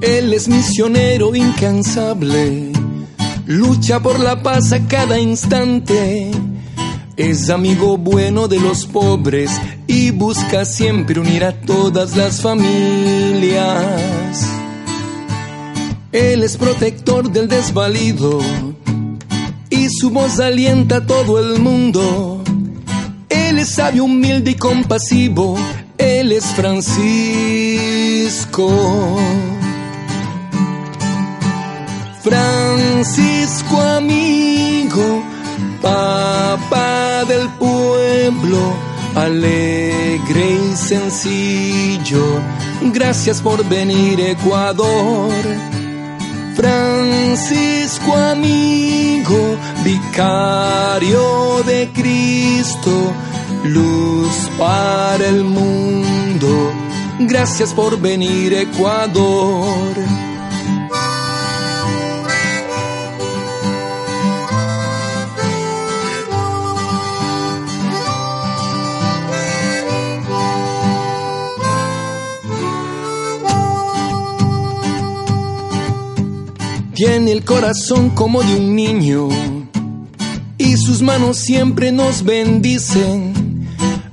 Él es misionero incansable, lucha por la paz a cada instante. Es amigo bueno de los pobres y busca siempre unir a todas las familias. Él es protector del desvalido y su voz alienta a todo el mundo. Él es sabio, humilde y compasivo. Él es Francisco. Francisco amigo, papá del pueblo, alegre y sencillo. Gracias por venir Ecuador. Francisco amigo, vicario de Cristo, luz para el mundo. Gracias por venir Ecuador. Tiene el corazón como de un niño y sus manos siempre nos bendicen.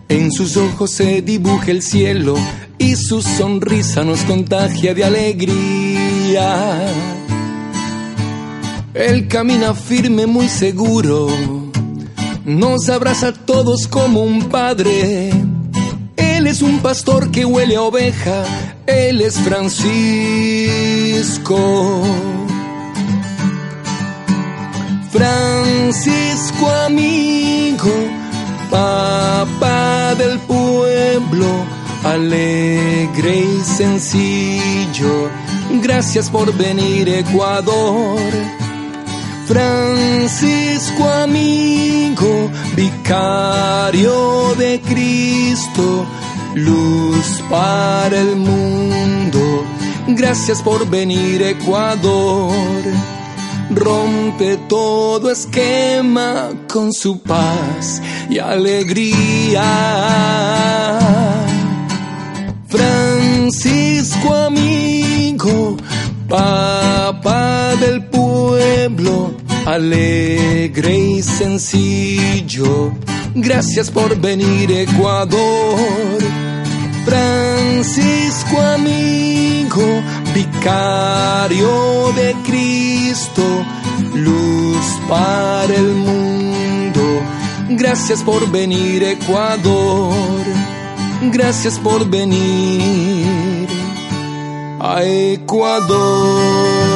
En sus ojos se dibuja el cielo y su sonrisa nos contagia de alegría. Él camina firme, muy seguro, nos abraza a todos como un padre. Él es un pastor que huele a oveja, Él es Francisco. Francisco amigo, papá del pueblo, alegre y sencillo. Gracias por venir Ecuador. Francisco amigo, vicario de Cristo, luz para el mundo. Gracias por venir Ecuador rompe todo esquema con su paz y alegría. Francisco amigo, papá del pueblo, alegre y sencillo. Gracias por venir Ecuador. Francisco amigo, vicario de Cristo, luz para el mundo. Gracias por venir Ecuador, gracias por venir a Ecuador.